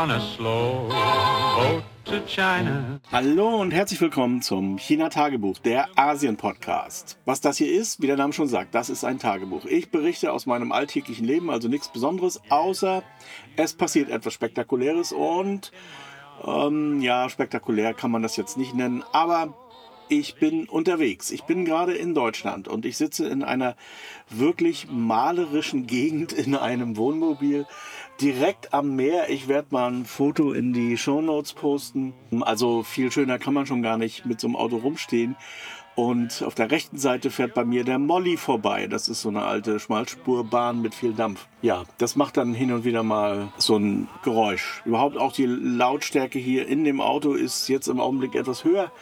on a slow boat to China. Hallo und herzlich willkommen zum China-Tagebuch, der Asien-Podcast. Was das hier ist, wie der Name schon sagt, das ist ein Tagebuch. Ich berichte aus meinem alltäglichen Leben, also nichts Besonderes, außer es passiert etwas Spektakuläres und ähm, ja, spektakulär kann man das jetzt nicht nennen, aber ich bin unterwegs. Ich bin gerade in Deutschland und ich sitze in einer wirklich malerischen Gegend in einem Wohnmobil direkt am Meer. Ich werde mal ein Foto in die Show Notes posten. Also viel schöner kann man schon gar nicht mit so einem Auto rumstehen. Und auf der rechten Seite fährt bei mir der Molly vorbei. Das ist so eine alte Schmalspurbahn mit viel Dampf. Ja, das macht dann hin und wieder mal so ein Geräusch. Überhaupt auch die Lautstärke hier in dem Auto ist jetzt im Augenblick etwas höher,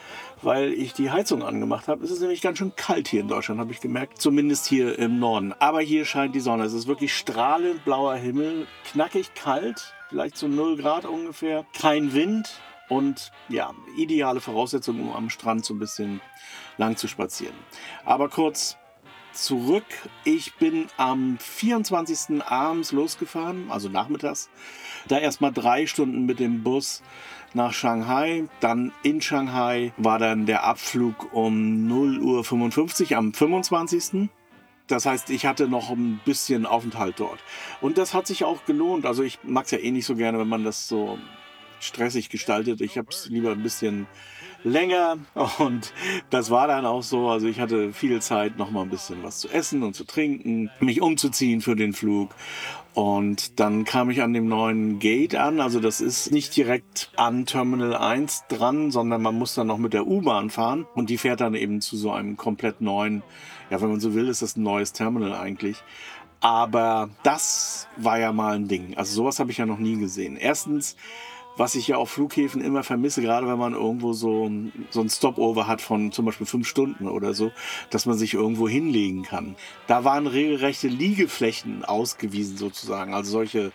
weil ich die Heizung angemacht habe. Es ist nämlich ganz schön kalt hier in Deutschland, habe ich gemerkt. Zumindest hier im Norden. Aber hier scheint die Sonne. Es ist wirklich strahlend blauer Himmel, knackig kalt, vielleicht so 0 Grad ungefähr. Kein Wind, und ja, ideale Voraussetzungen, um am Strand so ein bisschen lang zu spazieren. Aber kurz zurück. Ich bin am 24. abends losgefahren, also nachmittags. Da erstmal drei Stunden mit dem Bus nach Shanghai. Dann in Shanghai war dann der Abflug um 0.55 Uhr am 25. Das heißt, ich hatte noch ein bisschen Aufenthalt dort. Und das hat sich auch gelohnt. Also ich mag es ja eh nicht so gerne, wenn man das so stressig gestaltet. Ich habe es lieber ein bisschen länger und das war dann auch so. Also ich hatte viel Zeit, noch mal ein bisschen was zu essen und zu trinken, mich umzuziehen für den Flug. Und dann kam ich an dem neuen Gate an. Also das ist nicht direkt an Terminal 1 dran, sondern man muss dann noch mit der U-Bahn fahren. Und die fährt dann eben zu so einem komplett neuen, ja, wenn man so will, ist das ein neues Terminal eigentlich. Aber das war ja mal ein Ding. Also sowas habe ich ja noch nie gesehen. Erstens was ich ja auf Flughäfen immer vermisse, gerade wenn man irgendwo so, so ein Stopover hat von zum Beispiel fünf Stunden oder so, dass man sich irgendwo hinlegen kann. Da waren regelrechte Liegeflächen ausgewiesen sozusagen, also solche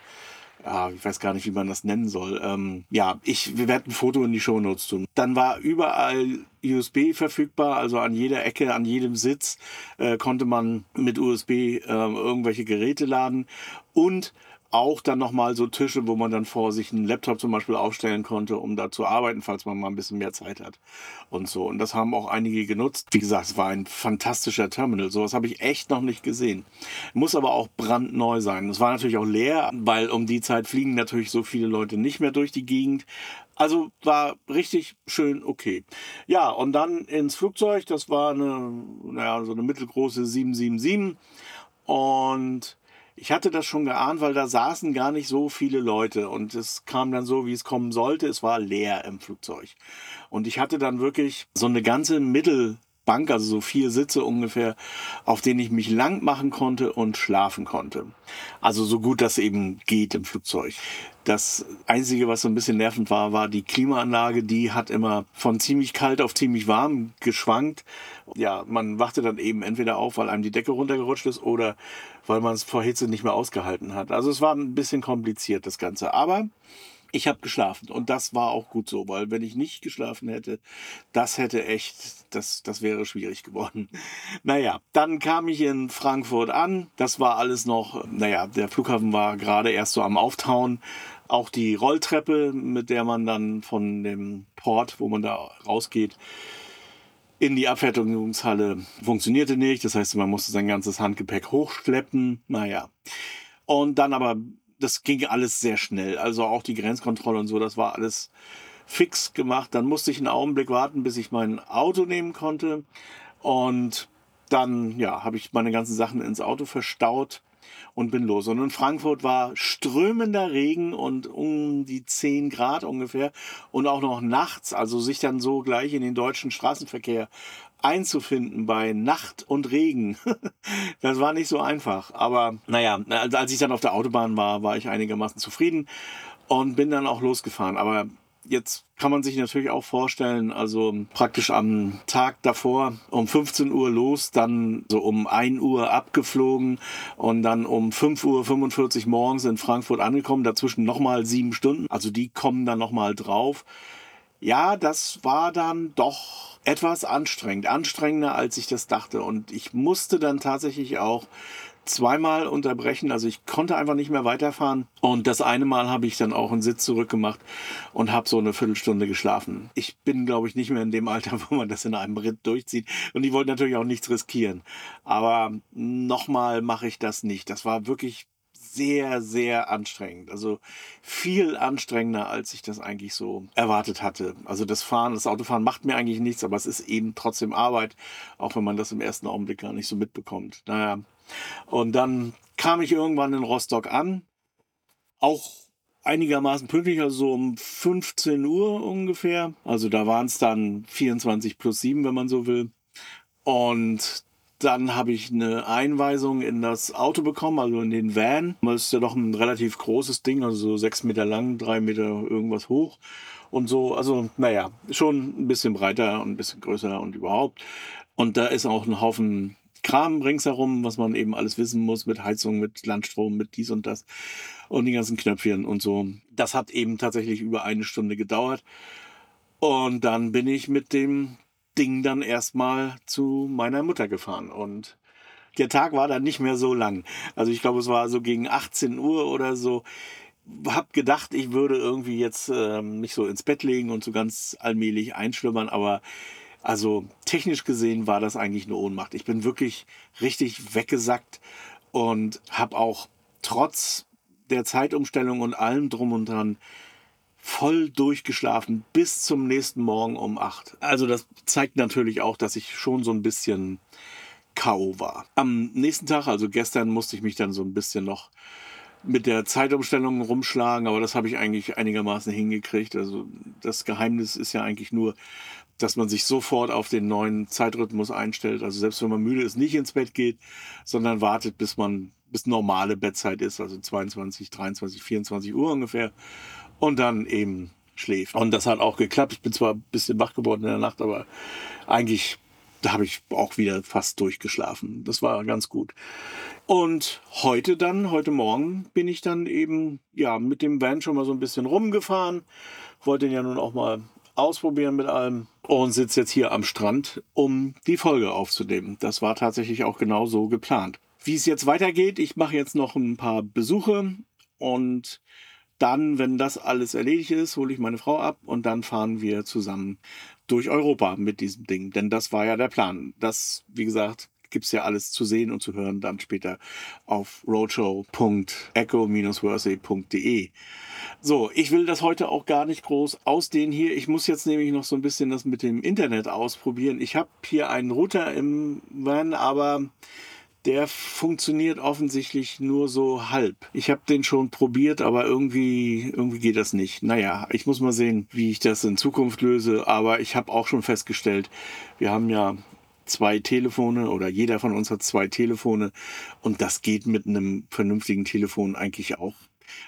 ja, ich weiß gar nicht, wie man das nennen soll. Ähm, ja, ich wir werden ein Foto in die Shownotes tun. Dann war überall USB verfügbar, also an jeder Ecke, an jedem Sitz äh, konnte man mit USB äh, irgendwelche Geräte laden und auch dann nochmal so Tische, wo man dann vor sich einen Laptop zum Beispiel aufstellen konnte, um da zu arbeiten, falls man mal ein bisschen mehr Zeit hat und so. Und das haben auch einige genutzt. Wie gesagt, es war ein fantastischer Terminal. Sowas habe ich echt noch nicht gesehen. Muss aber auch brandneu sein. Es war natürlich auch leer, weil um die Zeit fliegen natürlich so viele Leute nicht mehr durch die Gegend. Also war richtig schön okay. Ja, und dann ins Flugzeug. Das war eine, naja, so eine mittelgroße 777. Und ich hatte das schon geahnt, weil da saßen gar nicht so viele Leute und es kam dann so, wie es kommen sollte. Es war leer im Flugzeug. Und ich hatte dann wirklich so eine ganze Mittelbank, also so vier Sitze ungefähr, auf denen ich mich lang machen konnte und schlafen konnte. Also so gut das eben geht im Flugzeug. Das Einzige, was so ein bisschen nervend war, war die Klimaanlage. Die hat immer von ziemlich kalt auf ziemlich warm geschwankt. Ja, man wachte dann eben entweder auf, weil einem die Decke runtergerutscht ist oder weil man es vor Hitze nicht mehr ausgehalten hat. Also es war ein bisschen kompliziert, das Ganze. Aber ich habe geschlafen und das war auch gut so, weil wenn ich nicht geschlafen hätte, das hätte echt, das, das wäre schwierig geworden. Naja, dann kam ich in Frankfurt an. Das war alles noch, naja, der Flughafen war gerade erst so am Auftauen. Auch die Rolltreppe, mit der man dann von dem Port, wo man da rausgeht, in die Abfertigungshalle funktionierte nicht. Das heißt, man musste sein ganzes Handgepäck hochschleppen. Naja. Und dann aber, das ging alles sehr schnell. Also auch die Grenzkontrolle und so, das war alles fix gemacht. Dann musste ich einen Augenblick warten, bis ich mein Auto nehmen konnte. Und dann, ja, habe ich meine ganzen Sachen ins Auto verstaut und bin los. Und in Frankfurt war strömender Regen und um die 10 Grad ungefähr und auch noch nachts, also sich dann so gleich in den deutschen Straßenverkehr einzufinden bei Nacht und Regen. das war nicht so einfach. Aber naja, als ich dann auf der Autobahn war, war ich einigermaßen zufrieden und bin dann auch losgefahren. Aber Jetzt kann man sich natürlich auch vorstellen, also praktisch am Tag davor um 15 Uhr los, dann so um 1 Uhr abgeflogen und dann um 5.45 Uhr morgens in Frankfurt angekommen, dazwischen nochmal sieben Stunden. Also die kommen dann nochmal drauf. Ja, das war dann doch etwas anstrengend, anstrengender als ich das dachte. Und ich musste dann tatsächlich auch zweimal unterbrechen. Also ich konnte einfach nicht mehr weiterfahren. Und das eine Mal habe ich dann auch einen Sitz zurückgemacht und habe so eine Viertelstunde geschlafen. Ich bin, glaube ich, nicht mehr in dem Alter, wo man das in einem Ritt durchzieht. Und ich wollte natürlich auch nichts riskieren. Aber nochmal mache ich das nicht. Das war wirklich sehr, sehr anstrengend. Also viel anstrengender, als ich das eigentlich so erwartet hatte. Also das Fahren, das Autofahren macht mir eigentlich nichts, aber es ist eben trotzdem Arbeit, auch wenn man das im ersten Augenblick gar nicht so mitbekommt. Naja. Und dann kam ich irgendwann in Rostock an, auch einigermaßen pünktlich, also so um 15 Uhr ungefähr. Also da waren es dann 24 plus 7, wenn man so will. Und dann habe ich eine Einweisung in das Auto bekommen, also in den Van. Das ist ja doch ein relativ großes Ding, also so sechs Meter lang, drei Meter irgendwas hoch und so. Also, naja, schon ein bisschen breiter und ein bisschen größer und überhaupt. Und da ist auch ein Haufen Kram ringsherum, was man eben alles wissen muss mit Heizung, mit Landstrom, mit dies und das und die ganzen Knöpfchen und so. Das hat eben tatsächlich über eine Stunde gedauert. Und dann bin ich mit dem Ding dann erstmal zu meiner Mutter gefahren und der Tag war dann nicht mehr so lang. Also ich glaube, es war so gegen 18 Uhr oder so. Hab gedacht, ich würde irgendwie jetzt ähm, mich so ins Bett legen und so ganz allmählich einschlummern, aber also technisch gesehen war das eigentlich eine Ohnmacht. Ich bin wirklich richtig weggesackt und habe auch trotz der Zeitumstellung und allem drum und dran voll durchgeschlafen bis zum nächsten Morgen um acht. Also das zeigt natürlich auch, dass ich schon so ein bisschen K.O. war. Am nächsten Tag, also gestern, musste ich mich dann so ein bisschen noch mit der Zeitumstellung rumschlagen, aber das habe ich eigentlich einigermaßen hingekriegt. Also das Geheimnis ist ja eigentlich nur, dass man sich sofort auf den neuen Zeitrhythmus einstellt. Also selbst wenn man müde ist, nicht ins Bett geht, sondern wartet, bis man bis normale Bettzeit ist, also 22, 23, 24 Uhr ungefähr und dann eben schläft. Und das hat auch geklappt. Ich bin zwar ein bisschen wach geworden in der Nacht, aber eigentlich da habe ich auch wieder fast durchgeschlafen. Das war ganz gut. Und heute dann, heute Morgen, bin ich dann eben ja mit dem Van schon mal so ein bisschen rumgefahren. Wollte ihn ja nun auch mal ausprobieren mit allem und sitze jetzt hier am Strand, um die Folge aufzunehmen. Das war tatsächlich auch genau so geplant. Wie es jetzt weitergeht, ich mache jetzt noch ein paar Besuche und dann, wenn das alles erledigt ist, hole ich meine Frau ab und dann fahren wir zusammen durch Europa mit diesem Ding. Denn das war ja der Plan. Das, wie gesagt, gibt es ja alles zu sehen und zu hören dann später auf roadshow.echo-worsley.de. So, ich will das heute auch gar nicht groß ausdehnen hier. Ich muss jetzt nämlich noch so ein bisschen das mit dem Internet ausprobieren. Ich habe hier einen Router im Van, aber der funktioniert offensichtlich nur so halb. Ich habe den schon probiert, aber irgendwie, irgendwie geht das nicht. Naja, ich muss mal sehen, wie ich das in Zukunft löse. Aber ich habe auch schon festgestellt, wir haben ja zwei Telefone oder jeder von uns hat zwei Telefone und das geht mit einem vernünftigen Telefon eigentlich auch.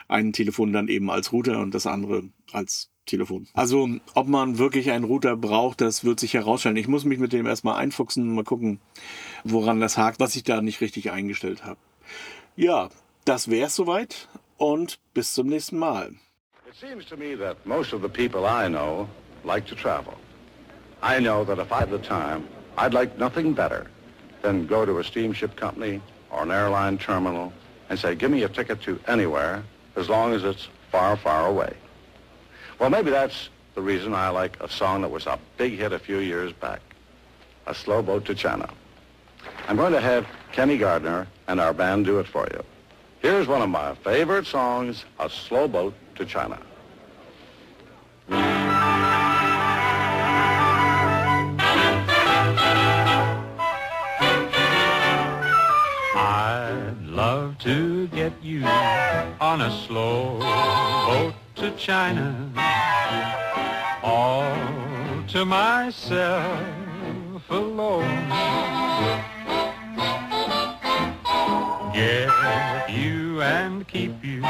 Ein Telefon dann eben als Router und das andere als Telefon. Also, ob man wirklich einen Router braucht, das wird sich herausstellen. Ich muss mich mit dem erstmal einfuchsen, mal gucken, woran das hakt, was ich da nicht richtig eingestellt habe. Ja, das wär's soweit und bis zum nächsten Mal. It seems to me that most of the people I know like to travel. I know that if I had the time, I'd like nothing better than go to a steamship company or an airline terminal and say, give me a ticket to anywhere as long as it's far, far away. Well, maybe that's the reason I like a song that was a big hit a few years back, A Slow Boat to China. I'm going to have Kenny Gardner and our band do it for you. Here's one of my favorite songs, A Slow Boat to China. I'd love to get you on a slow boat to China, all to myself alone. Get you and keep you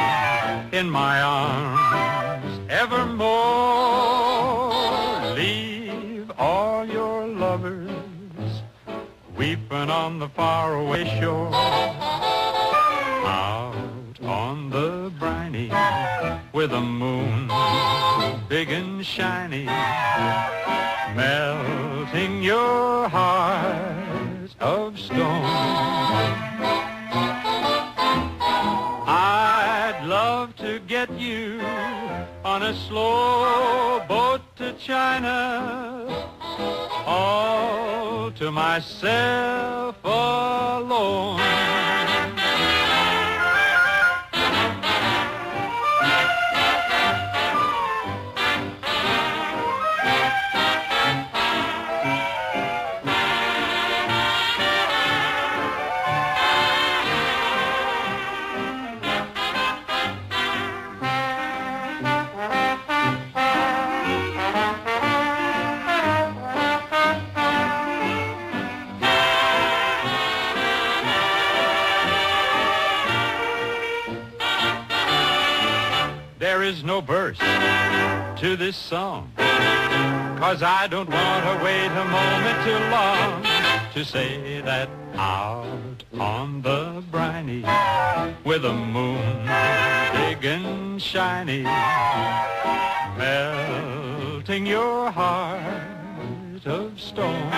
in my arms evermore. Leave all your lovers weeping on the faraway shore. Out on the with a moon, big and shiny, melting your heart of stone. I'd love to get you on a slow boat to China, all to myself alone. There is no verse to this song. Cause I don't want to wait a moment too long to say that out on the briny with a moon big and shiny melting your heart of stone.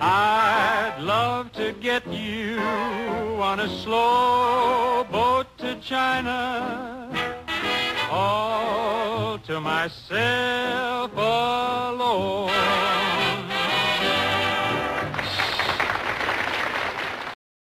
I'd love to get you on a slow China, all to myself alone.